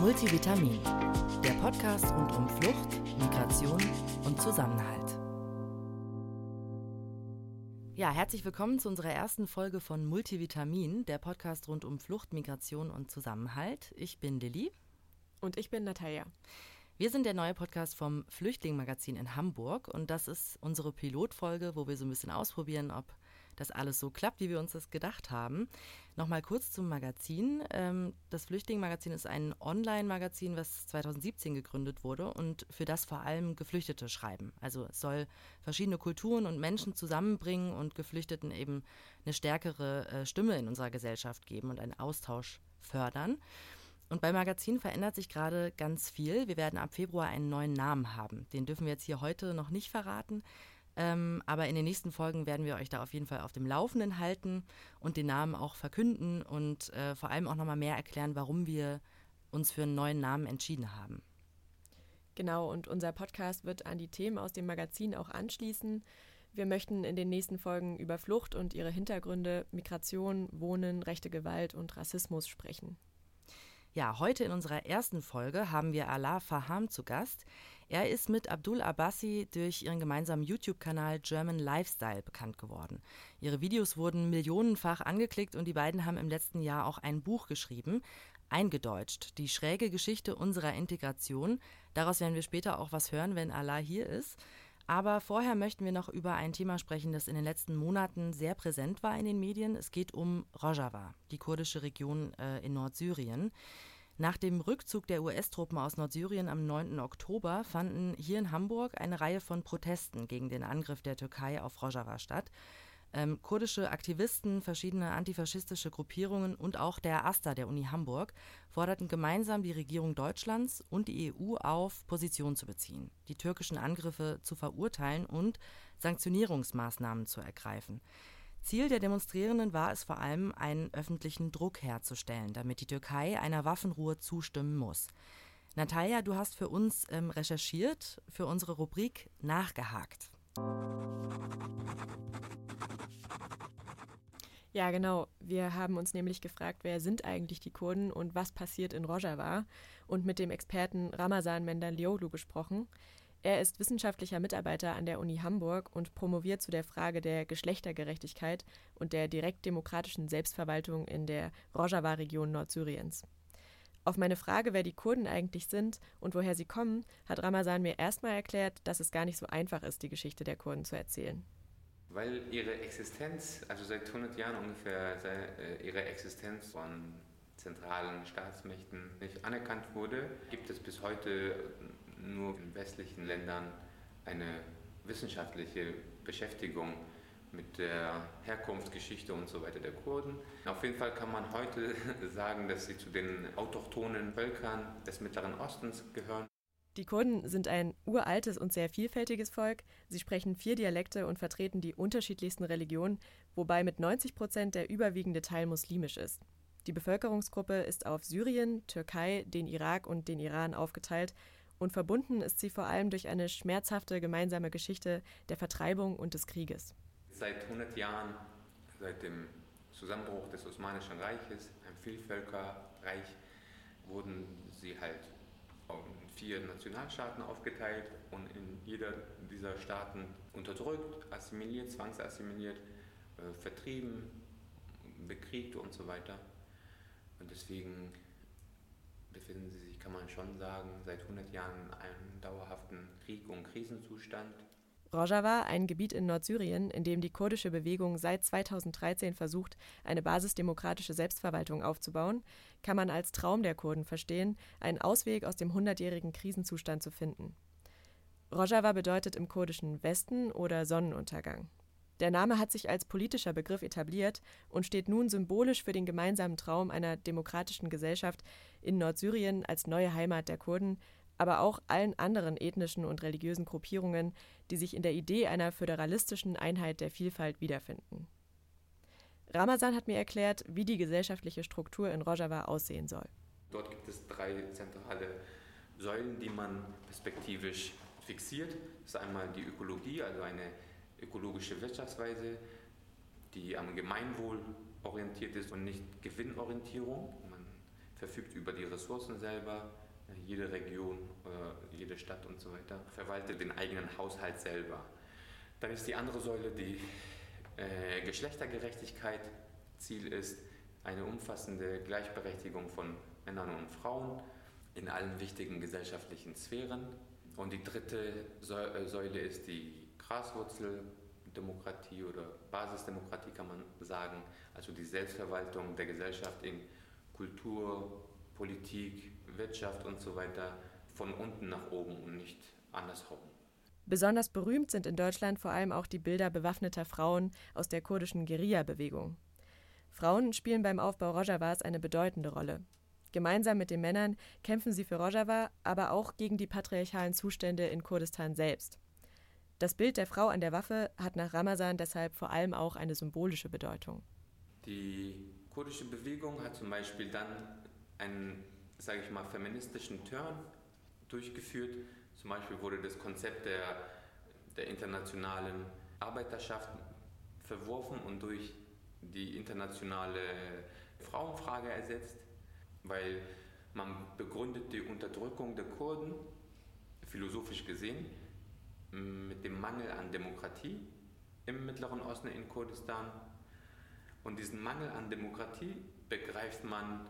Multivitamin, der Podcast rund um Flucht, Migration und Zusammenhalt. Ja, herzlich willkommen zu unserer ersten Folge von Multivitamin, der Podcast rund um Flucht, Migration und Zusammenhalt. Ich bin Lilly. Und ich bin Natalia. Wir sind der neue Podcast vom Flüchtling-Magazin in Hamburg und das ist unsere Pilotfolge, wo wir so ein bisschen ausprobieren, ob das alles so klappt, wie wir uns das gedacht haben. Nochmal kurz zum Magazin. Ähm, das Flüchtling-Magazin ist ein Online-Magazin, was 2017 gegründet wurde und für das vor allem Geflüchtete schreiben. Also es soll verschiedene Kulturen und Menschen zusammenbringen und Geflüchteten eben eine stärkere äh, Stimme in unserer Gesellschaft geben und einen Austausch fördern. Und beim Magazin verändert sich gerade ganz viel. Wir werden ab Februar einen neuen Namen haben. Den dürfen wir jetzt hier heute noch nicht verraten. Ähm, aber in den nächsten Folgen werden wir euch da auf jeden Fall auf dem Laufenden halten und den Namen auch verkünden und äh, vor allem auch nochmal mehr erklären, warum wir uns für einen neuen Namen entschieden haben. Genau, und unser Podcast wird an die Themen aus dem Magazin auch anschließen. Wir möchten in den nächsten Folgen über Flucht und ihre Hintergründe, Migration, Wohnen, rechte Gewalt und Rassismus sprechen. Ja, heute in unserer ersten Folge haben wir Alaa Faham zu Gast. Er ist mit Abdul Abbasi durch ihren gemeinsamen YouTube-Kanal German Lifestyle bekannt geworden. Ihre Videos wurden millionenfach angeklickt und die beiden haben im letzten Jahr auch ein Buch geschrieben, eingedeutscht, die schräge Geschichte unserer Integration. Daraus werden wir später auch was hören, wenn Allah hier ist. Aber vorher möchten wir noch über ein Thema sprechen, das in den letzten Monaten sehr präsent war in den Medien. Es geht um Rojava, die kurdische Region äh, in Nordsyrien. Nach dem Rückzug der US-Truppen aus Nordsyrien am 9. Oktober fanden hier in Hamburg eine Reihe von Protesten gegen den Angriff der Türkei auf Rojava statt. Ähm, kurdische Aktivisten, verschiedene antifaschistische Gruppierungen und auch der AStA der Uni Hamburg forderten gemeinsam die Regierung Deutschlands und die EU auf, Position zu beziehen, die türkischen Angriffe zu verurteilen und Sanktionierungsmaßnahmen zu ergreifen. Ziel der Demonstrierenden war es vor allem, einen öffentlichen Druck herzustellen, damit die Türkei einer Waffenruhe zustimmen muss. Natalia, du hast für uns ähm, recherchiert, für unsere Rubrik nachgehakt. Ja, genau. Wir haben uns nämlich gefragt, wer sind eigentlich die Kurden und was passiert in Rojava und mit dem Experten Ramazan Mendalioglu gesprochen. Er ist wissenschaftlicher Mitarbeiter an der Uni Hamburg und promoviert zu der Frage der Geschlechtergerechtigkeit und der direktdemokratischen Selbstverwaltung in der Rojava-Region Nordsyriens. Auf meine Frage, wer die Kurden eigentlich sind und woher sie kommen, hat Ramazan mir erstmal erklärt, dass es gar nicht so einfach ist, die Geschichte der Kurden zu erzählen. Weil ihre Existenz, also seit 100 Jahren ungefähr, äh, ihre Existenz von zentralen Staatsmächten nicht anerkannt wurde, gibt es bis heute nur in westlichen Ländern eine wissenschaftliche Beschäftigung mit der Herkunftsgeschichte und so weiter der Kurden. Auf jeden Fall kann man heute sagen, dass sie zu den autochthonen Völkern des Mittleren Ostens gehören. Die Kurden sind ein uraltes und sehr vielfältiges Volk. Sie sprechen vier Dialekte und vertreten die unterschiedlichsten Religionen, wobei mit 90 Prozent der überwiegende Teil muslimisch ist. Die Bevölkerungsgruppe ist auf Syrien, Türkei, den Irak und den Iran aufgeteilt und verbunden ist sie vor allem durch eine schmerzhafte gemeinsame Geschichte der Vertreibung und des Krieges. Seit 100 Jahren, seit dem Zusammenbruch des Osmanischen Reiches, ein Vielvölkerreich, wurden sie halt in vier Nationalstaaten aufgeteilt und in jeder dieser Staaten unterdrückt, assimiliert, zwangsassimiliert, äh, vertrieben, bekriegt und so weiter. Und deswegen befinden sie sich, kann man schon sagen, seit 100 Jahren in einem dauerhaften Krieg- und Krisenzustand. Rojava, ein Gebiet in Nordsyrien, in dem die kurdische Bewegung seit 2013 versucht, eine basisdemokratische Selbstverwaltung aufzubauen, kann man als Traum der Kurden verstehen, einen Ausweg aus dem hundertjährigen Krisenzustand zu finden. Rojava bedeutet im kurdischen Westen oder Sonnenuntergang. Der Name hat sich als politischer Begriff etabliert und steht nun symbolisch für den gemeinsamen Traum einer demokratischen Gesellschaft in Nordsyrien als neue Heimat der Kurden, aber auch allen anderen ethnischen und religiösen Gruppierungen, die sich in der Idee einer föderalistischen Einheit der Vielfalt wiederfinden. Ramazan hat mir erklärt, wie die gesellschaftliche Struktur in Rojava aussehen soll. Dort gibt es drei zentrale Säulen, die man perspektivisch fixiert. Das ist einmal die Ökologie, also eine ökologische Wirtschaftsweise, die am Gemeinwohl orientiert ist und nicht Gewinnorientierung. Man verfügt über die Ressourcen selber. Jede Region, jede Stadt und so weiter verwaltet den eigenen Haushalt selber. Dann ist die andere Säule die äh, Geschlechtergerechtigkeit. Ziel ist eine umfassende Gleichberechtigung von Männern und Frauen in allen wichtigen gesellschaftlichen Sphären. Und die dritte äh, Säule ist die Graswurzeldemokratie oder Basisdemokratie kann man sagen, also die Selbstverwaltung der Gesellschaft in Kultur, Politik, Wirtschaft und so weiter von unten nach oben und nicht andersherum. Besonders berühmt sind in Deutschland vor allem auch die Bilder bewaffneter Frauen aus der kurdischen Guerilla-Bewegung. Frauen spielen beim Aufbau Rojavas eine bedeutende Rolle. Gemeinsam mit den Männern kämpfen sie für Rojava, aber auch gegen die patriarchalen Zustände in Kurdistan selbst. Das Bild der Frau an der Waffe hat nach Ramazan deshalb vor allem auch eine symbolische Bedeutung. Die kurdische Bewegung hat zum Beispiel dann einen, sage ich mal, feministischen Turn durchgeführt. Zum Beispiel wurde das Konzept der, der internationalen Arbeiterschaft verworfen und durch die internationale Frauenfrage ersetzt, weil man begründet die Unterdrückung der Kurden, philosophisch gesehen, mit dem Mangel an Demokratie im Mittleren Osten in Kurdistan. Und diesen Mangel an Demokratie begreift man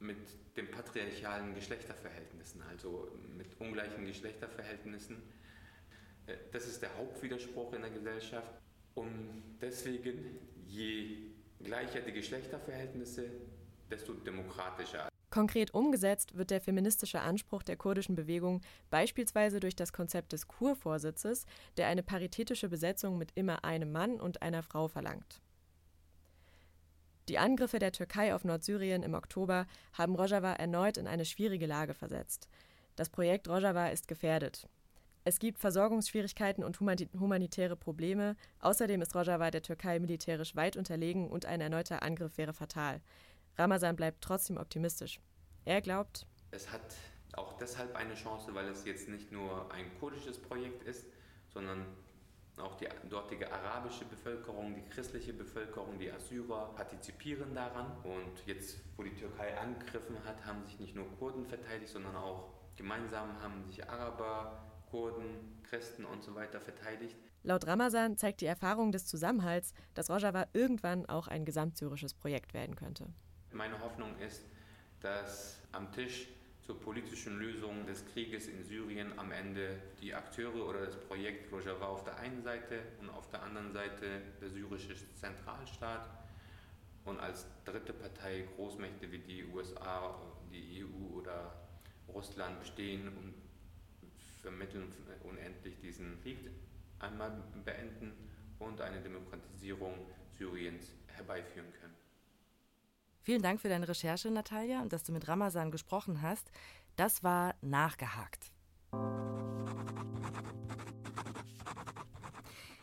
mit den patriarchalen Geschlechterverhältnissen, also mit ungleichen Geschlechterverhältnissen. Äh, das ist der Hauptwiderspruch in der Gesellschaft. Und deswegen, je gleicher die Geschlechterverhältnisse, desto demokratischer. Konkret umgesetzt wird der feministische Anspruch der kurdischen Bewegung beispielsweise durch das Konzept des Kurvorsitzes, der eine paritätische Besetzung mit immer einem Mann und einer Frau verlangt. Die Angriffe der Türkei auf Nordsyrien im Oktober haben Rojava erneut in eine schwierige Lage versetzt. Das Projekt Rojava ist gefährdet. Es gibt Versorgungsschwierigkeiten und humanitäre Probleme. Außerdem ist Rojava der Türkei militärisch weit unterlegen und ein erneuter Angriff wäre fatal. Ramazan bleibt trotzdem optimistisch. Er glaubt, es hat auch deshalb eine Chance, weil es jetzt nicht nur ein kurdisches Projekt ist, sondern auch die dortige arabische Bevölkerung, die christliche Bevölkerung, die Assyrer partizipieren daran. Und jetzt, wo die Türkei angegriffen hat, haben sich nicht nur Kurden verteidigt, sondern auch gemeinsam haben sich Araber, Kurden, Christen und so weiter verteidigt. Laut Ramazan zeigt die Erfahrung des Zusammenhalts, dass Rojava irgendwann auch ein gesamtsyrisches Projekt werden könnte. Meine Hoffnung ist, dass am Tisch zur politischen Lösung des Krieges in Syrien am Ende die Akteure oder das Projekt Rojava auf der einen Seite und auf der anderen Seite der syrische Zentralstaat und als dritte Partei Großmächte wie die USA, die EU oder Russland bestehen und vermitteln unendlich diesen Krieg einmal beenden und eine Demokratisierung Syriens herbeiführen können. Vielen Dank für deine Recherche, Natalia, und dass du mit Ramazan gesprochen hast. Das war nachgehakt.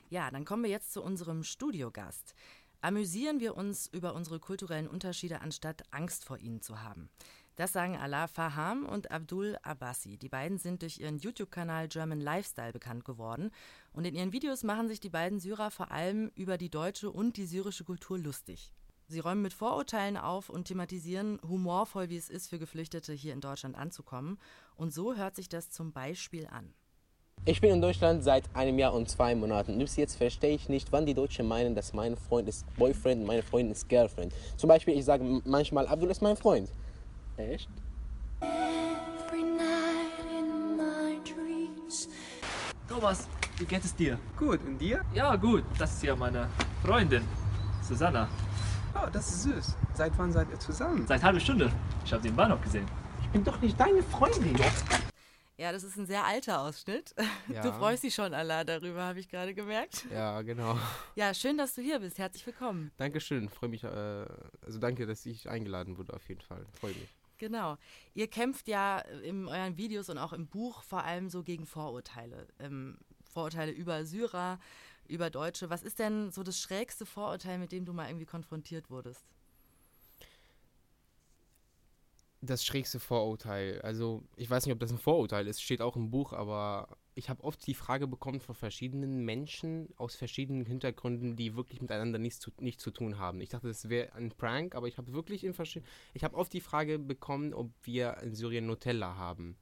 Ja, dann kommen wir jetzt zu unserem Studiogast. Amüsieren wir uns über unsere kulturellen Unterschiede, anstatt Angst vor ihnen zu haben. Das sagen Allah Faham und Abdul Abbasi. Die beiden sind durch ihren YouTube-Kanal German Lifestyle bekannt geworden. Und in ihren Videos machen sich die beiden Syrer vor allem über die deutsche und die syrische Kultur lustig. Sie räumen mit Vorurteilen auf und thematisieren humorvoll, wie es ist, für Geflüchtete hier in Deutschland anzukommen. Und so hört sich das zum Beispiel an. Ich bin in Deutschland seit einem Jahr und zwei Monaten. Bis jetzt verstehe ich nicht, wann die Deutschen meinen, dass mein Freund ist Boyfriend und meine Freundin ist Girlfriend. Zum Beispiel, ich sage manchmal, Abdul ist mein Freund. Echt? Thomas, wie geht es dir? Gut, und dir? Ja, gut. Das ist ja meine Freundin, Susanna. Oh, das ist süß. Seit wann seid ihr zusammen? Seit halbe Stunde. Ich habe sie im Bahnhof gesehen. Ich bin doch nicht deine Freundin. Ja, das ist ein sehr alter Ausschnitt. Ja. Du freust dich schon, Allah, darüber, habe ich gerade gemerkt. Ja, genau. Ja, schön, dass du hier bist. Herzlich willkommen. Dankeschön. Freue mich, äh, also danke, dass ich eingeladen wurde, auf jeden Fall. Freue mich. Genau. Ihr kämpft ja in euren Videos und auch im Buch vor allem so gegen Vorurteile. Ähm, Vorurteile über Syrer, über Deutsche. Was ist denn so das schrägste Vorurteil, mit dem du mal irgendwie konfrontiert wurdest? Das schrägste Vorurteil. Also, ich weiß nicht, ob das ein Vorurteil ist, steht auch im Buch, aber ich habe oft die Frage bekommen von verschiedenen Menschen aus verschiedenen Hintergründen, die wirklich miteinander nichts zu, nicht zu tun haben. Ich dachte, das wäre ein Prank, aber ich habe wirklich in verschiedenen. Ich habe oft die Frage bekommen, ob wir in Syrien Nutella haben.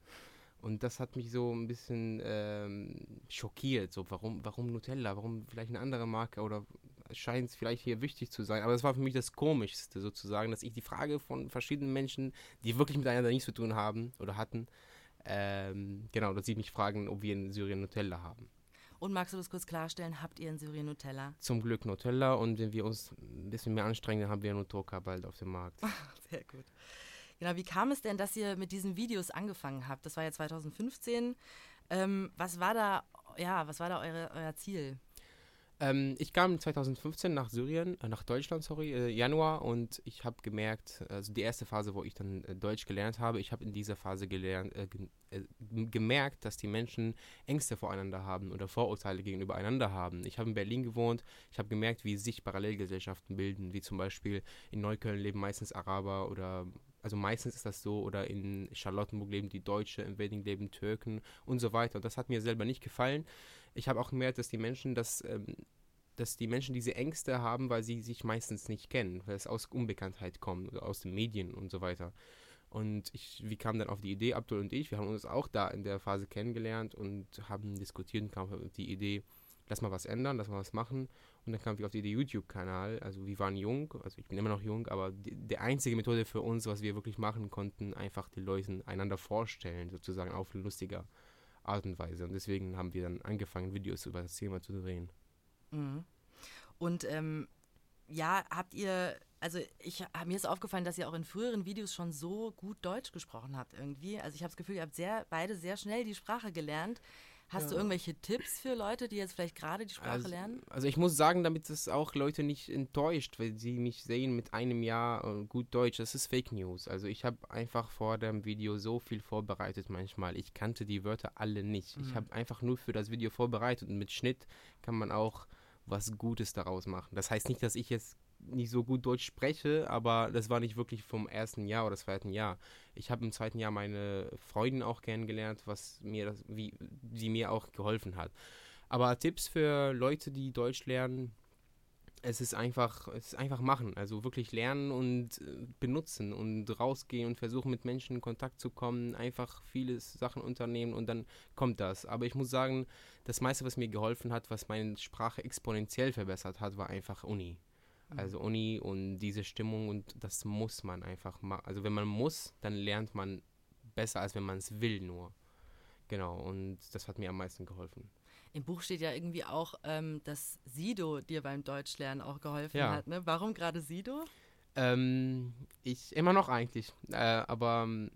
Und das hat mich so ein bisschen ähm, schockiert. So, warum, warum Nutella? Warum vielleicht eine andere Marke? Oder scheint es vielleicht hier wichtig zu sein? Aber das war für mich das Komischste sozusagen, dass ich die Frage von verschiedenen Menschen, die wirklich miteinander nichts zu tun haben oder hatten, ähm, genau, dass sie mich fragen, ob wir in Syrien Nutella haben. Und magst du das kurz klarstellen? Habt ihr in Syrien Nutella? Zum Glück Nutella und wenn wir uns ein bisschen mehr anstrengen, dann haben wir Nutoka bald auf dem Markt. Sehr gut. Genau, wie kam es denn, dass ihr mit diesen Videos angefangen habt? Das war ja 2015. Ähm, was war da, ja, was war da eure, euer Ziel? Ähm, ich kam 2015 nach Syrien, äh, nach Deutschland, sorry, äh, Januar und ich habe gemerkt, also die erste Phase, wo ich dann äh, Deutsch gelernt habe, ich habe in dieser Phase gelernt, äh, äh, gemerkt, dass die Menschen Ängste voreinander haben oder Vorurteile gegenüber einander haben. Ich habe in Berlin gewohnt, ich habe gemerkt, wie sich Parallelgesellschaften bilden, wie zum Beispiel in Neukölln leben meistens Araber oder also meistens ist das so, oder in Charlottenburg leben die Deutsche, in Wedding leben Türken und so weiter. Und das hat mir selber nicht gefallen. Ich habe auch gemerkt, dass die Menschen das, ähm, dass die Menschen diese Ängste haben, weil sie sich meistens nicht kennen, weil es aus Unbekanntheit kommt, aus den Medien und so weiter. Und ich, wie kam dann auf die Idee, Abdul und ich, wir haben uns auch da in der Phase kennengelernt und haben diskutiert und kam auf die Idee, lass mal was ändern, lass mal was machen. Und dann kam ich auf die YouTube-Kanal. Also wir waren jung, also ich bin immer noch jung, aber die, die, einzige Methode für uns, was wir wirklich machen konnten, einfach die Leute einander vorstellen, sozusagen auf lustiger Art und Weise. Und deswegen haben wir dann angefangen, Videos über das Thema zu drehen. Mhm. Und ähm, ja, habt ihr, also ich mir ist aufgefallen, dass ihr auch in früheren Videos schon so gut Deutsch gesprochen habt irgendwie. Also ich habe das Gefühl, ihr habt sehr, beide sehr schnell die Sprache gelernt. Hast ja. du irgendwelche Tipps für Leute, die jetzt vielleicht gerade die Sprache also, lernen? Also ich muss sagen, damit es auch Leute nicht enttäuscht, weil sie mich sehen mit einem Jahr äh, gut Deutsch. Das ist Fake News. Also ich habe einfach vor dem Video so viel vorbereitet manchmal. Ich kannte die Wörter alle nicht. Mhm. Ich habe einfach nur für das Video vorbereitet und mit Schnitt kann man auch was Gutes daraus machen. Das heißt nicht, dass ich jetzt nicht so gut Deutsch spreche, aber das war nicht wirklich vom ersten Jahr oder zweiten Jahr. Ich habe im zweiten Jahr meine Freundin auch kennengelernt, was mir das, wie sie mir auch geholfen hat. Aber Tipps für Leute, die Deutsch lernen, es ist einfach, es ist einfach machen. Also wirklich lernen und äh, benutzen und rausgehen und versuchen mit Menschen in Kontakt zu kommen, einfach viele Sachen unternehmen und dann kommt das. Aber ich muss sagen, das meiste, was mir geholfen hat, was meine Sprache exponentiell verbessert hat, war einfach Uni. Also mhm. Uni und diese Stimmung und das muss man einfach machen. Also wenn man muss, dann lernt man besser, als wenn man es will nur. Genau, und das hat mir am meisten geholfen. Im Buch steht ja irgendwie auch, ähm, dass Sido dir beim Deutschlernen auch geholfen ja. hat. Ne? Warum gerade Sido? Ähm, ich immer noch eigentlich. Äh, aber ähm,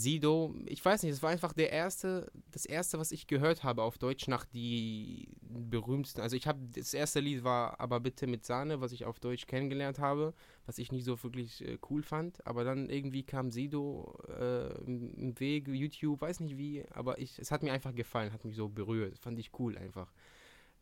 Sido, ich weiß nicht, es war einfach der erste, das erste, was ich gehört habe auf Deutsch nach die berühmtesten. Also ich habe das erste Lied war aber bitte mit Sahne, was ich auf Deutsch kennengelernt habe, was ich nicht so wirklich äh, cool fand. Aber dann irgendwie kam Sido äh, im Weg, YouTube, weiß nicht wie, aber ich, es hat mir einfach gefallen, hat mich so berührt, fand ich cool einfach.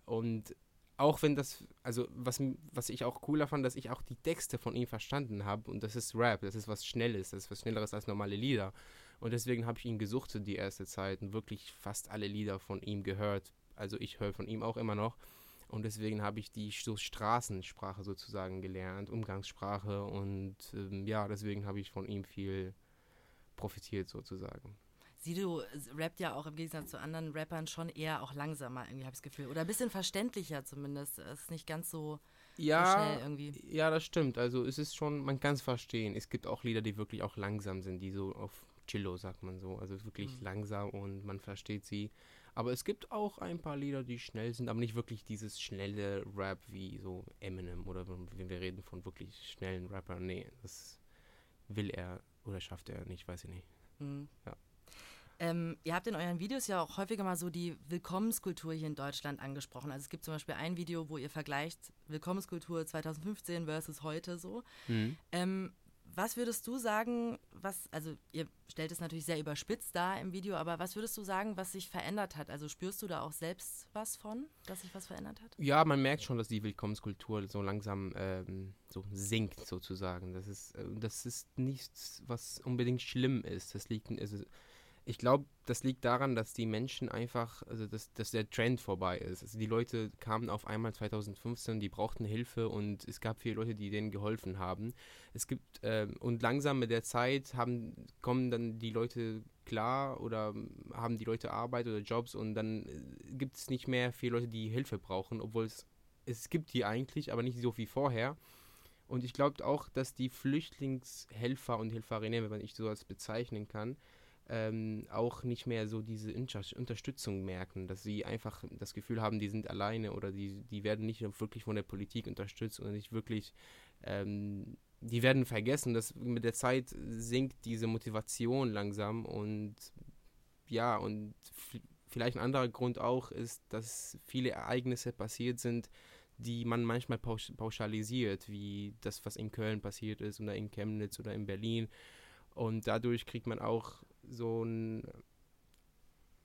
Und auch wenn das, also was, was ich auch cooler fand, dass ich auch die Texte von ihm verstanden habe und das ist Rap, das ist was Schnelles, das ist was Schnelleres als normale Lieder. Und deswegen habe ich ihn gesucht die erste Zeit und wirklich fast alle Lieder von ihm gehört. Also ich höre von ihm auch immer noch. Und deswegen habe ich die so Straßensprache sozusagen gelernt, Umgangssprache und ähm, ja, deswegen habe ich von ihm viel profitiert sozusagen. Sido rappt ja auch im Gegensatz zu anderen Rappern schon eher auch langsamer, irgendwie habe ich das Gefühl. Oder ein bisschen verständlicher zumindest. Es ist nicht ganz so, ja, so schnell irgendwie. Ja, das stimmt. Also es ist schon, man kann es verstehen. Es gibt auch Lieder, die wirklich auch langsam sind, die so auf Chillo, sagt man so. Also wirklich mhm. langsam und man versteht sie. Aber es gibt auch ein paar Lieder, die schnell sind, aber nicht wirklich dieses schnelle Rap wie so Eminem oder wenn wir reden von wirklich schnellen Rappern. Nee, das will er oder schafft er nicht, weiß ich nicht. Mhm. Ja. Ähm, ihr habt in euren Videos ja auch häufiger mal so die Willkommenskultur hier in Deutschland angesprochen. Also es gibt zum Beispiel ein Video, wo ihr vergleicht Willkommenskultur 2015 versus heute so. Mhm. Ähm, was würdest du sagen, was, also ihr stellt es natürlich sehr überspitzt da im Video, aber was würdest du sagen, was sich verändert hat? Also spürst du da auch selbst was von, dass sich was verändert hat? Ja, man merkt schon, dass die Willkommenskultur so langsam ähm, so sinkt sozusagen. Das ist, äh, das ist nichts, was unbedingt schlimm ist. Das liegt, also ich glaube, das liegt daran, dass die Menschen einfach, also dass, dass der Trend vorbei ist. Also die Leute kamen auf einmal 2015, die brauchten Hilfe und es gab viele Leute, die denen geholfen haben. Es gibt, äh, und langsam mit der Zeit haben, kommen dann die Leute klar oder haben die Leute Arbeit oder Jobs und dann äh, gibt es nicht mehr viele Leute, die Hilfe brauchen, obwohl es, es gibt die eigentlich, aber nicht so wie vorher. Und ich glaube auch, dass die Flüchtlingshelfer und Helferinnen, wenn man ich so als bezeichnen kann, ähm, auch nicht mehr so diese Unterstützung merken, dass sie einfach das Gefühl haben, die sind alleine oder die, die werden nicht wirklich von der Politik unterstützt und nicht wirklich, ähm, die werden vergessen. dass mit der Zeit sinkt diese Motivation langsam und ja, und vielleicht ein anderer Grund auch ist, dass viele Ereignisse passiert sind, die man manchmal pauschalisiert, wie das, was in Köln passiert ist oder in Chemnitz oder in Berlin. Und dadurch kriegt man auch so ein,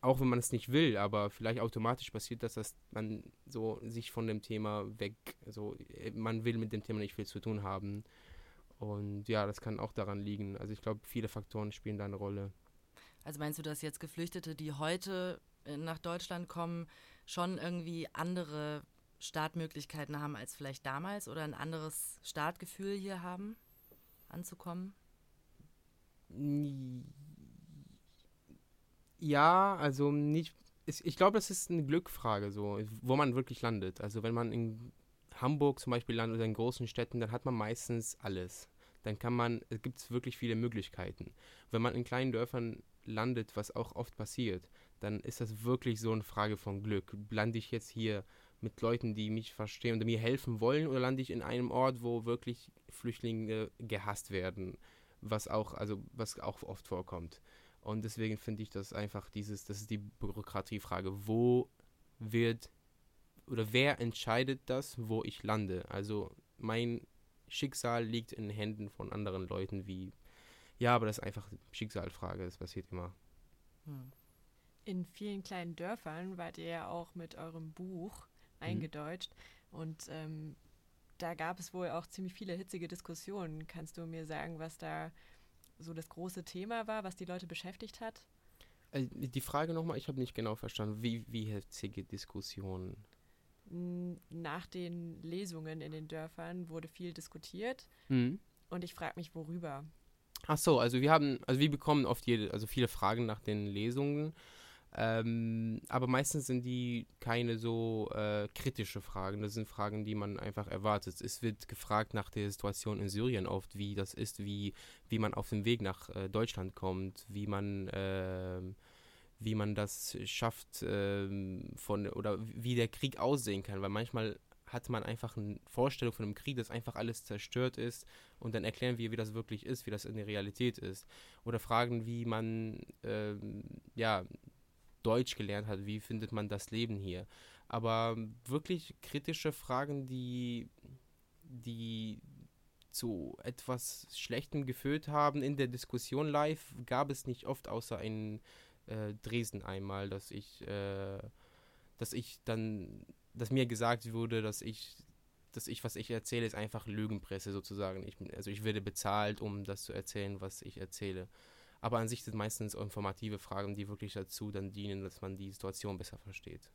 auch wenn man es nicht will, aber vielleicht automatisch passiert das, dass man so sich von dem Thema weg, so man will mit dem Thema nicht viel zu tun haben. Und ja, das kann auch daran liegen. Also ich glaube, viele Faktoren spielen da eine Rolle. Also meinst du, dass jetzt Geflüchtete, die heute äh, nach Deutschland kommen, schon irgendwie andere Startmöglichkeiten haben als vielleicht damals oder ein anderes Startgefühl hier haben, anzukommen? Ja, also nicht. Ich glaube, das ist eine Glückfrage, so, wo man wirklich landet. Also wenn man in Hamburg zum Beispiel landet oder in großen Städten, dann hat man meistens alles. Dann kann man, es gibt wirklich viele Möglichkeiten. Wenn man in kleinen Dörfern landet, was auch oft passiert, dann ist das wirklich so eine Frage von Glück. Lande ich jetzt hier mit Leuten, die mich verstehen und mir helfen wollen, oder lande ich in einem Ort, wo wirklich Flüchtlinge gehasst werden, was auch, also was auch oft vorkommt. Und deswegen finde ich das einfach dieses, das ist die Bürokratiefrage. Wo wird oder wer entscheidet das, wo ich lande? Also mein Schicksal liegt in den Händen von anderen Leuten wie, ja, aber das ist einfach Schicksalfrage, das passiert immer. Hm. In vielen kleinen Dörfern wart ihr ja auch mit eurem Buch mhm. eingedeutscht mhm. und ähm, da gab es wohl auch ziemlich viele hitzige Diskussionen. Kannst du mir sagen, was da so das große Thema war, was die Leute beschäftigt hat? Äh, die Frage nochmal, ich habe nicht genau verstanden. Wie, wie hitzige Diskussionen? Nach den Lesungen in den Dörfern wurde viel diskutiert. Mhm. Und ich frage mich, worüber? Ach so, also wir haben, also wir bekommen oft jede, also viele Fragen nach den Lesungen. Ähm, aber meistens sind die keine so äh, kritische Fragen. Das sind Fragen, die man einfach erwartet. Es wird gefragt nach der Situation in Syrien oft, wie das ist, wie, wie man auf dem Weg nach äh, Deutschland kommt, wie man, äh, wie man das schafft ähm, von oder wie der Krieg aussehen kann. Weil manchmal hat man einfach eine Vorstellung von einem Krieg, dass einfach alles zerstört ist und dann erklären wir, wie das wirklich ist, wie das in der Realität ist. Oder fragen, wie man ähm, ja Deutsch gelernt hat, wie findet man das Leben hier. Aber wirklich kritische Fragen, die, die zu etwas Schlechtem geführt haben in der Diskussion live, gab es nicht oft, außer in äh, Dresden einmal, dass ich, äh, dass ich dann, dass mir gesagt wurde, dass ich dass ich, was ich erzähle, ist einfach Lügenpresse sozusagen. Ich, also ich werde bezahlt, um das zu erzählen, was ich erzähle. Aber an sich sind meistens informative Fragen, die wirklich dazu dann dienen, dass man die Situation besser versteht.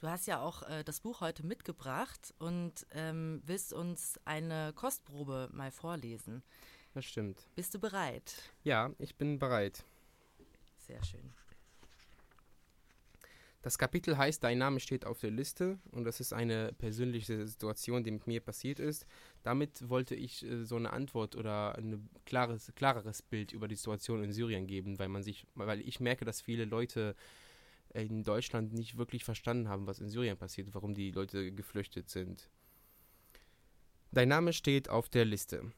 Du hast ja auch äh, das Buch heute mitgebracht und ähm, willst uns eine Kostprobe mal vorlesen. Das stimmt. Bist du bereit? Ja, ich bin bereit. Sehr schön. Das Kapitel heißt Dein Name steht auf der Liste und das ist eine persönliche Situation, die mit mir passiert ist. Damit wollte ich äh, so eine Antwort oder ein klares, klareres Bild über die Situation in Syrien geben, weil man sich, weil ich merke, dass viele Leute in Deutschland nicht wirklich verstanden haben, was in Syrien passiert, warum die Leute geflüchtet sind. Dein Name steht auf der Liste.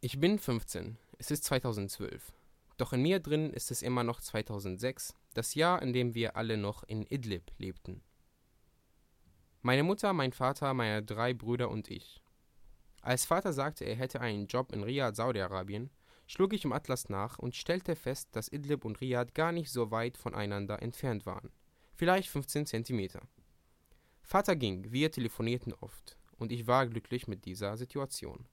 Ich bin 15. Es ist 2012. Doch in mir drin ist es immer noch 2006, das Jahr, in dem wir alle noch in Idlib lebten. Meine Mutter, mein Vater, meine drei Brüder und ich. Als Vater sagte, er hätte einen Job in Riyadh, Saudi-Arabien, schlug ich im Atlas nach und stellte fest, dass Idlib und Riyadh gar nicht so weit voneinander entfernt waren. Vielleicht 15 Zentimeter. Vater ging, wir telefonierten oft, und ich war glücklich mit dieser Situation.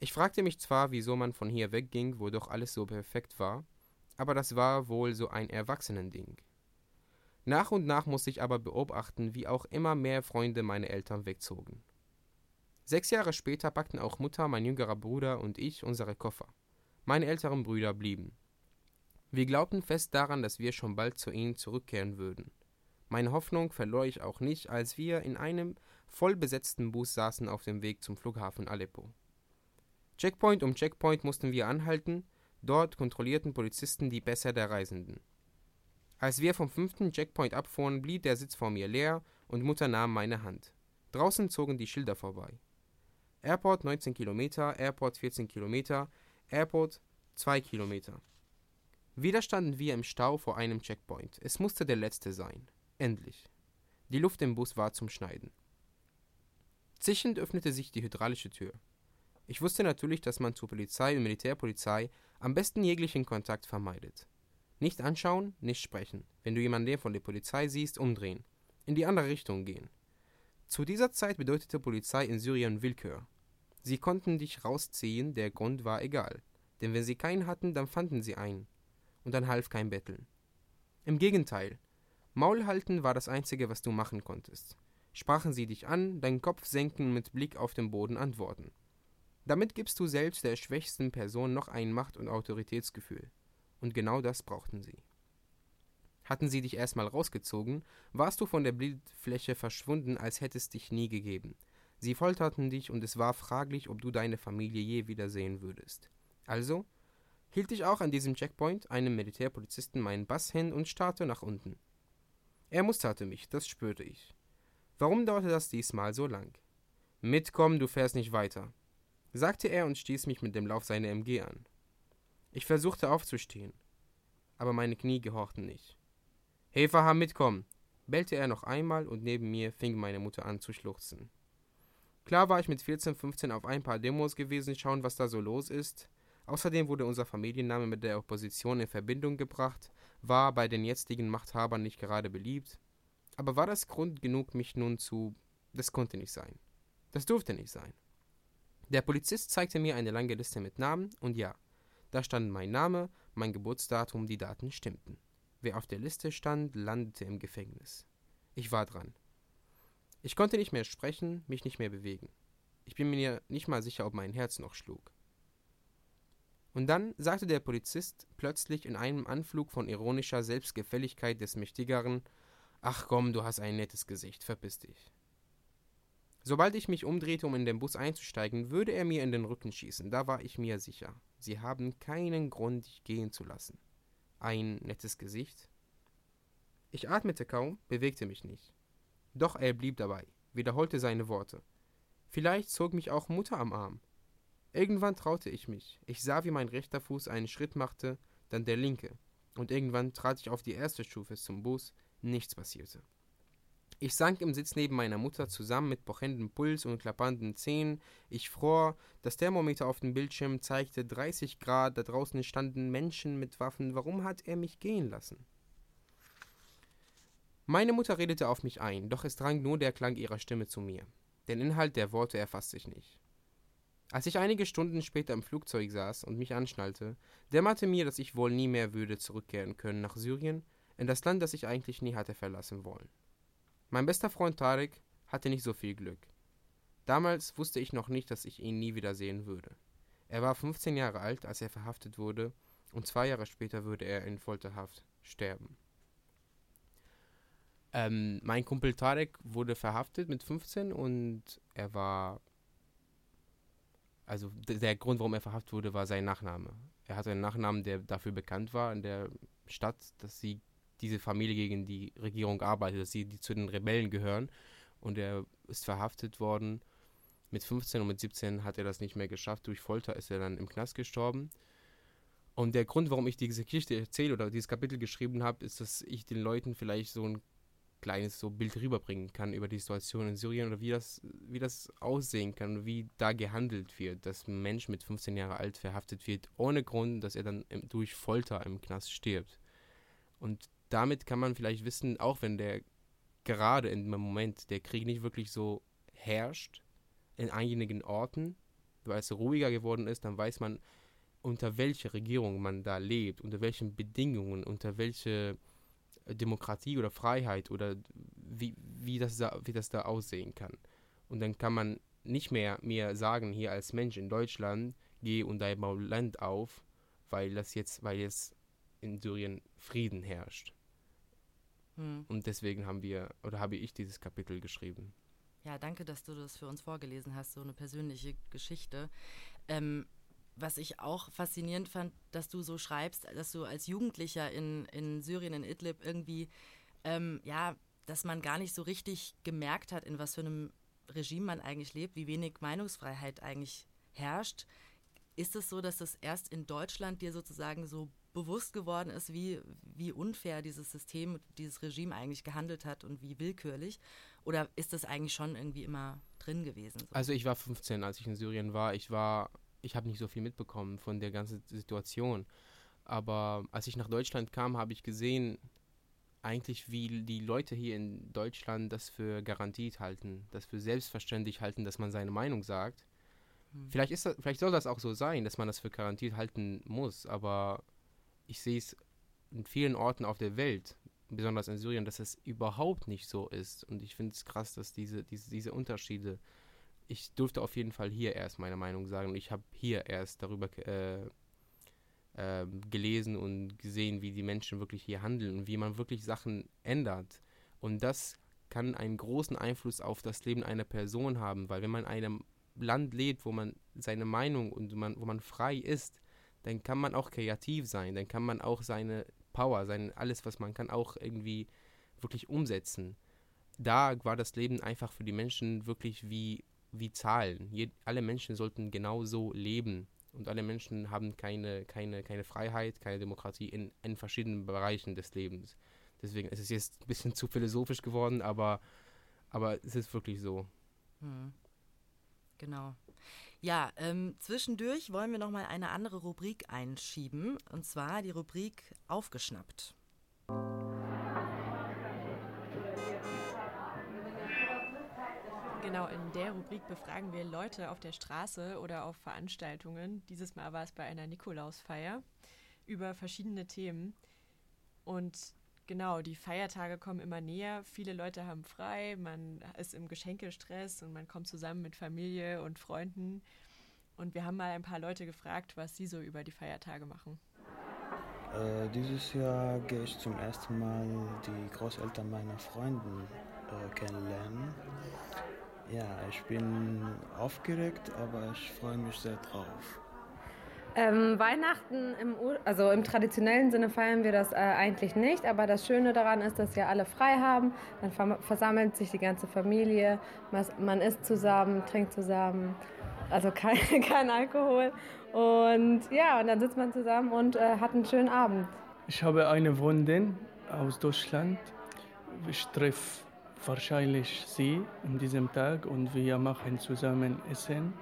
Ich fragte mich zwar, wieso man von hier wegging, wo doch alles so perfekt war, aber das war wohl so ein Erwachsenending. Nach und nach musste ich aber beobachten, wie auch immer mehr Freunde meine Eltern wegzogen. Sechs Jahre später packten auch Mutter, mein jüngerer Bruder und ich unsere Koffer. Meine älteren Brüder blieben. Wir glaubten fest daran, dass wir schon bald zu ihnen zurückkehren würden. Meine Hoffnung verlor ich auch nicht, als wir in einem vollbesetzten Bus saßen auf dem Weg zum Flughafen Aleppo. Checkpoint um Checkpoint mussten wir anhalten, dort kontrollierten Polizisten die Pässe der Reisenden. Als wir vom fünften Checkpoint abfuhren, blieb der Sitz vor mir leer und Mutter nahm meine Hand. Draußen zogen die Schilder vorbei. Airport 19 Kilometer, Airport 14 Kilometer, Airport 2 Kilometer. Wieder standen wir im Stau vor einem Checkpoint. Es musste der letzte sein. Endlich. Die Luft im Bus war zum Schneiden. Zischend öffnete sich die hydraulische Tür. Ich wusste natürlich, dass man zur Polizei und Militärpolizei am besten jeglichen Kontakt vermeidet. Nicht anschauen, nicht sprechen. Wenn du jemanden von der Polizei siehst, umdrehen. In die andere Richtung gehen. Zu dieser Zeit bedeutete Polizei in Syrien Willkür. Sie konnten dich rausziehen, der Grund war egal. Denn wenn sie keinen hatten, dann fanden sie einen. Und dann half kein Betteln. Im Gegenteil. Maul halten war das Einzige, was du machen konntest. Sprachen sie dich an, deinen Kopf senken und mit Blick auf den Boden antworten. Damit gibst du selbst der schwächsten Person noch ein Macht- und Autoritätsgefühl. Und genau das brauchten sie. Hatten sie dich erstmal rausgezogen, warst du von der Bildfläche verschwunden, als hättest dich nie gegeben. Sie folterten dich und es war fraglich, ob du deine Familie je wiedersehen würdest. Also hielt ich auch an diesem Checkpoint einem Militärpolizisten meinen Bass hin und starrte nach unten. Er musterte mich, das spürte ich. Warum dauerte das diesmal so lang? Mitkommen, du fährst nicht weiter, sagte er und stieß mich mit dem Lauf seiner MG an. Ich versuchte aufzustehen, aber meine Knie gehorchten nicht. Heferham mitkommen, bellte er noch einmal und neben mir fing meine Mutter an zu schluchzen. Klar war ich mit 14, 15 auf ein paar Demos gewesen, schauen, was da so los ist. Außerdem wurde unser Familienname mit der Opposition in Verbindung gebracht, war bei den jetzigen Machthabern nicht gerade beliebt. Aber war das Grund genug, mich nun zu. Das konnte nicht sein. Das durfte nicht sein. Der Polizist zeigte mir eine lange Liste mit Namen und ja, da stand mein Name, mein Geburtsdatum, die Daten stimmten. Wer auf der Liste stand, landete im Gefängnis. Ich war dran. Ich konnte nicht mehr sprechen, mich nicht mehr bewegen. Ich bin mir nicht mal sicher, ob mein Herz noch schlug. Und dann sagte der Polizist plötzlich in einem Anflug von ironischer Selbstgefälligkeit des Mächtigeren Ach komm, du hast ein nettes Gesicht, verpiss dich. Sobald ich mich umdrehte, um in den Bus einzusteigen, würde er mir in den Rücken schießen, da war ich mir sicher. Sie haben keinen Grund, dich gehen zu lassen. Ein nettes Gesicht? Ich atmete kaum, bewegte mich nicht. Doch er blieb dabei, wiederholte seine Worte. Vielleicht zog mich auch Mutter am Arm. Irgendwann traute ich mich. Ich sah, wie mein rechter Fuß einen Schritt machte, dann der linke. Und irgendwann trat ich auf die erste Stufe zum Bus. Nichts passierte. Ich sank im Sitz neben meiner Mutter zusammen mit pochendem Puls und klappernden Zähnen. Ich fror. Das Thermometer auf dem Bildschirm zeigte 30 Grad. Da draußen standen Menschen mit Waffen. Warum hat er mich gehen lassen? Meine Mutter redete auf mich ein, doch es drang nur der Klang ihrer Stimme zu mir. Den Inhalt der Worte erfasste ich nicht. Als ich einige Stunden später im Flugzeug saß und mich anschnallte, dämmerte mir, dass ich wohl nie mehr würde zurückkehren können nach Syrien, in das Land, das ich eigentlich nie hatte verlassen wollen. Mein bester Freund Tarek hatte nicht so viel Glück. Damals wusste ich noch nicht, dass ich ihn nie wiedersehen würde. Er war 15 Jahre alt, als er verhaftet wurde, und zwei Jahre später würde er in Folterhaft sterben. Ähm, mein Kumpel Tarek wurde verhaftet mit 15 und er war. Also der Grund, warum er verhaftet wurde, war sein Nachname. Er hatte einen Nachnamen, der dafür bekannt war in der Stadt, dass sie diese Familie gegen die Regierung arbeitet, dass sie die zu den Rebellen gehören. Und er ist verhaftet worden. Mit 15 und mit 17 hat er das nicht mehr geschafft. Durch Folter ist er dann im Knast gestorben. Und der Grund, warum ich diese Geschichte erzähle oder dieses Kapitel geschrieben habe, ist, dass ich den Leuten vielleicht so ein kleines so Bild rüberbringen kann über die Situation in Syrien oder wie das, wie das aussehen kann, wie da gehandelt wird, dass ein Mensch mit 15 Jahren alt verhaftet wird, ohne Grund, dass er dann durch Folter im Knast stirbt. Und damit kann man vielleicht wissen, auch wenn der gerade in dem Moment der Krieg nicht wirklich so herrscht, in einigen Orten, weil es ruhiger geworden ist, dann weiß man, unter welcher Regierung man da lebt, unter welchen Bedingungen, unter welche Demokratie oder Freiheit oder wie, wie, das da, wie das da aussehen kann. Und dann kann man nicht mehr mir sagen, hier als Mensch in Deutschland, geh und dein Land auf, weil das jetzt, weil jetzt in Syrien Frieden herrscht. Hm. Und deswegen haben wir, oder habe ich dieses Kapitel geschrieben. Ja, danke, dass du das für uns vorgelesen hast, so eine persönliche Geschichte. Ähm, was ich auch faszinierend fand, dass du so schreibst, dass du als Jugendlicher in, in Syrien, in Idlib irgendwie, ähm, ja, dass man gar nicht so richtig gemerkt hat, in was für einem Regime man eigentlich lebt, wie wenig Meinungsfreiheit eigentlich herrscht. Ist es so, dass das erst in Deutschland dir sozusagen so bewusst geworden ist, wie, wie unfair dieses System, dieses Regime eigentlich gehandelt hat und wie willkürlich? Oder ist das eigentlich schon irgendwie immer drin gewesen? So? Also ich war 15, als ich in Syrien war. Ich war, ich habe nicht so viel mitbekommen von der ganzen Situation. Aber als ich nach Deutschland kam, habe ich gesehen, eigentlich, wie die Leute hier in Deutschland das für garantiert halten, das für selbstverständlich halten, dass man seine Meinung sagt. Hm. Vielleicht, ist das, vielleicht soll das auch so sein, dass man das für garantiert halten muss, aber ich sehe es in vielen Orten auf der Welt, besonders in Syrien, dass es überhaupt nicht so ist. Und ich finde es krass, dass diese, diese, diese Unterschiede, ich durfte auf jeden Fall hier erst meine Meinung sagen ich habe hier erst darüber äh, äh, gelesen und gesehen, wie die Menschen wirklich hier handeln und wie man wirklich Sachen ändert. Und das kann einen großen Einfluss auf das Leben einer Person haben, weil wenn man in einem Land lebt, wo man seine Meinung und man, wo man frei ist, dann kann man auch kreativ sein, dann kann man auch seine Power, sein alles, was man kann, auch irgendwie wirklich umsetzen. Da war das Leben einfach für die Menschen wirklich wie, wie Zahlen. Je, alle Menschen sollten genauso leben und alle Menschen haben keine, keine, keine Freiheit, keine Demokratie in, in verschiedenen Bereichen des Lebens. Deswegen ist es jetzt ein bisschen zu philosophisch geworden, aber, aber es ist wirklich so. Hm. Genau. Ja, ähm, zwischendurch wollen wir noch mal eine andere Rubrik einschieben, und zwar die Rubrik Aufgeschnappt. Genau, in der Rubrik befragen wir Leute auf der Straße oder auf Veranstaltungen. Dieses Mal war es bei einer Nikolausfeier über verschiedene Themen. Und genau, die Feiertage kommen immer näher. Viele Leute haben frei, man ist im Geschenkestress und man kommt zusammen mit Familie und Freunden. Und wir haben mal ein paar Leute gefragt, was sie so über die Feiertage machen. Äh, dieses Jahr gehe ich zum ersten Mal die Großeltern meiner Freunde äh, kennenlernen. Ja, ich bin aufgeregt, aber ich freue mich sehr drauf. Ähm, Weihnachten im, also im traditionellen Sinne feiern wir das äh, eigentlich nicht, aber das Schöne daran ist, dass wir alle frei haben. Dann versammelt sich die ganze Familie, man isst zusammen, trinkt zusammen, also kein, kein Alkohol. Und ja, und dann sitzt man zusammen und äh, hat einen schönen Abend. Ich habe eine Freundin aus Deutschland. Ich treffe wahrscheinlich sie an diesem Tag und wir machen zusammen Essen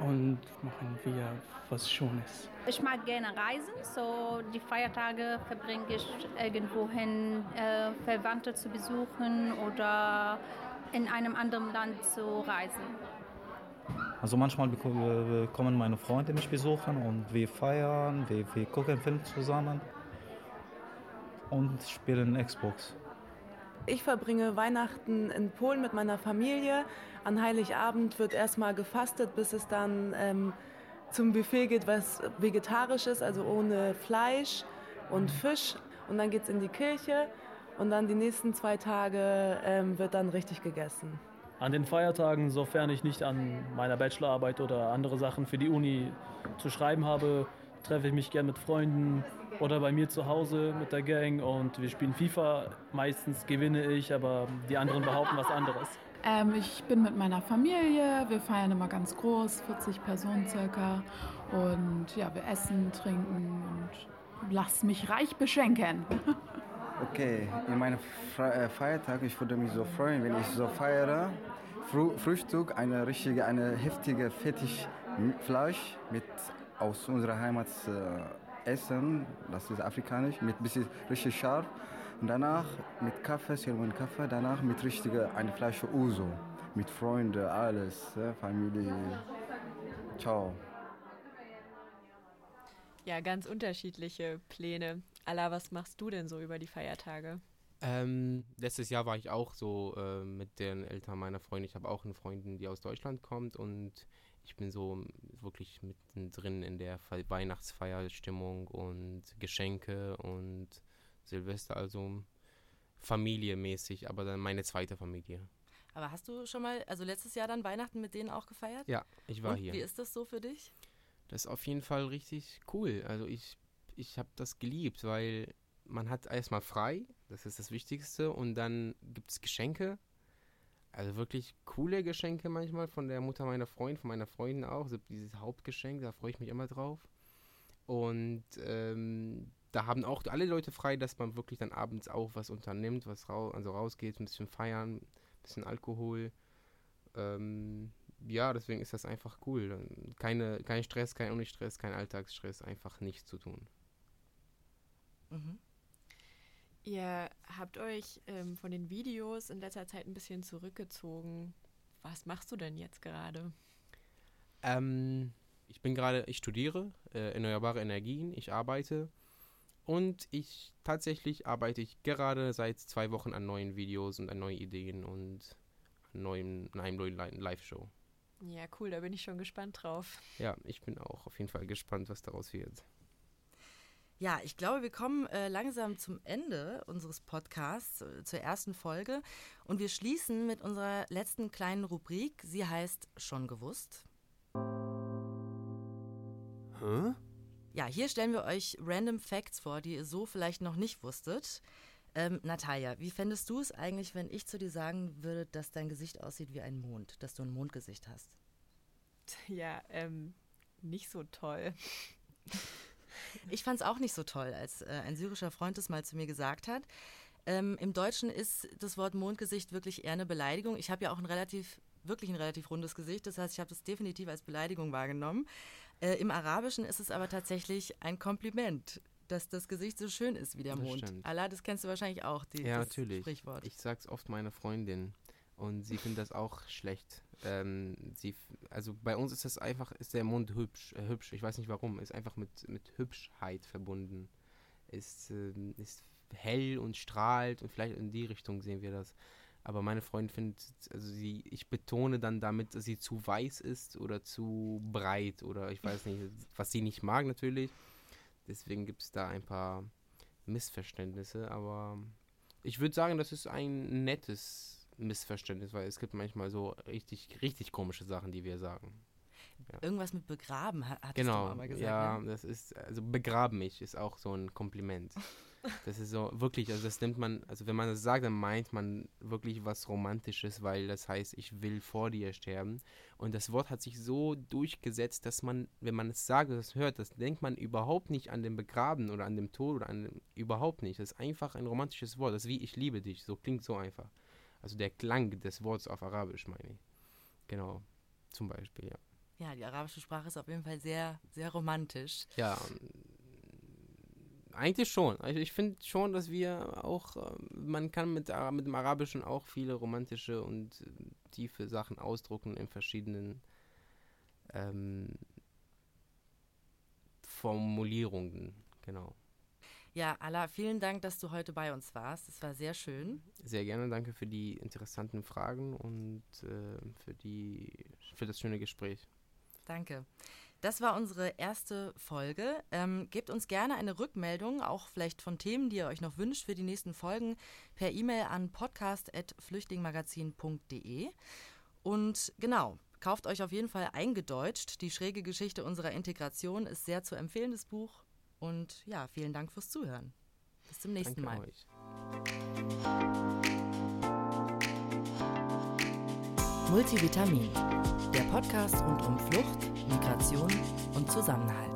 und machen wir was Schönes. Ich mag gerne reisen, so die Feiertage verbringe ich irgendwohin, äh, Verwandte zu besuchen oder in einem anderen Land zu reisen. Also manchmal kommen meine Freunde mich besuchen und wir feiern, wir, wir gucken Film zusammen und spielen Xbox. Ich verbringe Weihnachten in Polen mit meiner Familie. An Heiligabend wird erstmal gefastet, bis es dann ähm, zum Buffet geht, was vegetarisch ist, also ohne Fleisch und Fisch. Und dann geht es in die Kirche und dann die nächsten zwei Tage ähm, wird dann richtig gegessen. An den Feiertagen, sofern ich nicht an meiner Bachelorarbeit oder andere Sachen für die Uni zu schreiben habe, treffe ich mich gern mit Freunden, oder bei mir zu Hause mit der Gang und wir spielen FIFA. Meistens gewinne ich, aber die anderen behaupten was anderes. Ähm, ich bin mit meiner Familie, wir feiern immer ganz groß, 40 Personen circa. Und ja, wir essen, trinken und lass mich reich beschenken. Okay, in meinem äh, Feiertag, ich würde mich so freuen, wenn ich so feiere. Frühstück, eine richtige, eine heftige Fetischfleisch mit aus unserer Heimat. Äh, essen, das ist afrikanisch, mit bisschen richtig scharf. Und danach mit Kaffee, Sermon Kaffee, danach mit richtiger eine Flasche Uso, mit Freunden, alles, Familie. Ciao. Ja, ganz unterschiedliche Pläne. Allah, was machst du denn so über die Feiertage? Ähm, letztes Jahr war ich auch so äh, mit den Eltern meiner Freunde. Ich habe auch eine Freundin, die aus Deutschland kommt und ich bin so wirklich mittendrin in der Weihnachtsfeierstimmung und Geschenke und Silvester, also familiemäßig, aber dann meine zweite Familie. Aber hast du schon mal, also letztes Jahr dann Weihnachten mit denen auch gefeiert? Ja, ich war und hier. Wie ist das so für dich? Das ist auf jeden Fall richtig cool. Also ich, ich habe das geliebt, weil man hat erstmal frei, das ist das Wichtigste, und dann gibt es Geschenke. Also wirklich coole Geschenke manchmal von der Mutter meiner Freundin, von meiner Freundin auch. So dieses Hauptgeschenk, da freue ich mich immer drauf. Und ähm, da haben auch alle Leute frei, dass man wirklich dann abends auch was unternimmt, was rau also rausgeht, ein bisschen feiern, ein bisschen Alkohol. Ähm, ja, deswegen ist das einfach cool. Keine, kein Stress, kein Unistress, kein Alltagsstress, einfach nichts zu tun. Mhm. Ihr habt euch ähm, von den Videos in letzter Zeit ein bisschen zurückgezogen. Was machst du denn jetzt gerade? Ähm, ich bin gerade, ich studiere äh, erneuerbare Energien, ich arbeite und ich tatsächlich arbeite ich gerade seit zwei Wochen an neuen Videos und an neuen Ideen und an, neuen, an einem neuen Live-Show. Ja, cool, da bin ich schon gespannt drauf. Ja, ich bin auch auf jeden Fall gespannt, was daraus wird. Ja, ich glaube, wir kommen äh, langsam zum Ende unseres Podcasts, äh, zur ersten Folge. Und wir schließen mit unserer letzten kleinen Rubrik. Sie heißt Schon gewusst. Hä? Ja, hier stellen wir euch random Facts vor, die ihr so vielleicht noch nicht wusstet. Ähm, Natalia, wie fändest du es eigentlich, wenn ich zu dir sagen würde, dass dein Gesicht aussieht wie ein Mond, dass du ein Mondgesicht hast? Ja, ähm, nicht so toll. Ich fand es auch nicht so toll, als äh, ein syrischer Freund es mal zu mir gesagt hat. Ähm, Im Deutschen ist das Wort Mondgesicht wirklich eher eine Beleidigung. Ich habe ja auch ein relativ, wirklich ein relativ rundes Gesicht. Das heißt, ich habe das definitiv als Beleidigung wahrgenommen. Äh, Im Arabischen ist es aber tatsächlich ein Kompliment, dass das Gesicht so schön ist wie der Das Mond. stimmt. Allah, das kennst du wahrscheinlich auch, die, ja, das natürlich. Sprichwort. Ich sag's oft meiner Freundin und sie findet das auch schlecht. Ähm, sie, also bei uns ist das einfach, ist der Mond hübsch, äh, hübsch. Ich weiß nicht warum. Ist einfach mit, mit Hübschheit verbunden. Ist, ähm, ist hell und strahlt und vielleicht in die Richtung sehen wir das. Aber meine Freundin findet, also sie, ich betone dann damit, dass sie zu weiß ist oder zu breit oder ich weiß nicht, was sie nicht mag natürlich. Deswegen gibt es da ein paar Missverständnisse, aber ich würde sagen, das ist ein nettes Missverständnis, weil es gibt manchmal so richtig, richtig komische Sachen, die wir sagen. Ja. Irgendwas mit begraben, ha- hattest Genau, du aber gesagt. ja, ne? das ist, also begraben mich ist auch so ein Kompliment. Das ist so, wirklich, also das nimmt man, also wenn man das sagt, dann meint man wirklich was Romantisches, weil das heißt, ich will vor dir sterben. Und das Wort hat sich so durchgesetzt, dass man, wenn man es sagt, das hört, das denkt man überhaupt nicht an den Begraben oder an dem Tod oder an überhaupt nicht. Das ist einfach ein romantisches Wort. Das ist wie ich liebe dich, so klingt so einfach. Also der Klang des Wortes auf Arabisch, meine ich. Genau, zum Beispiel, ja. Ja, die arabische Sprache ist auf jeden Fall sehr, sehr romantisch. Ja, eigentlich schon. Also ich finde schon, dass wir auch, ähm, man kann mit, mit dem Arabischen auch viele romantische und äh, tiefe Sachen ausdrucken in verschiedenen ähm, Formulierungen. Genau. Ja, Allah, vielen Dank, dass du heute bei uns warst. Es war sehr schön. Sehr gerne, danke für die interessanten Fragen und äh, für, die, für das schöne Gespräch. Danke. Das war unsere erste Folge. Ähm, gebt uns gerne eine Rückmeldung, auch vielleicht von Themen, die ihr euch noch wünscht für die nächsten Folgen, per E-Mail an podcast.flüchtlingmagazin.de. Und genau, kauft euch auf jeden Fall eingedeutscht. Die schräge Geschichte unserer Integration ist sehr zu empfehlendes Buch. Und ja, vielen Dank fürs Zuhören. Bis zum nächsten Danke Mal. euch. Multivitamin, der Podcast rund um Flucht, Migration und Zusammenhalt.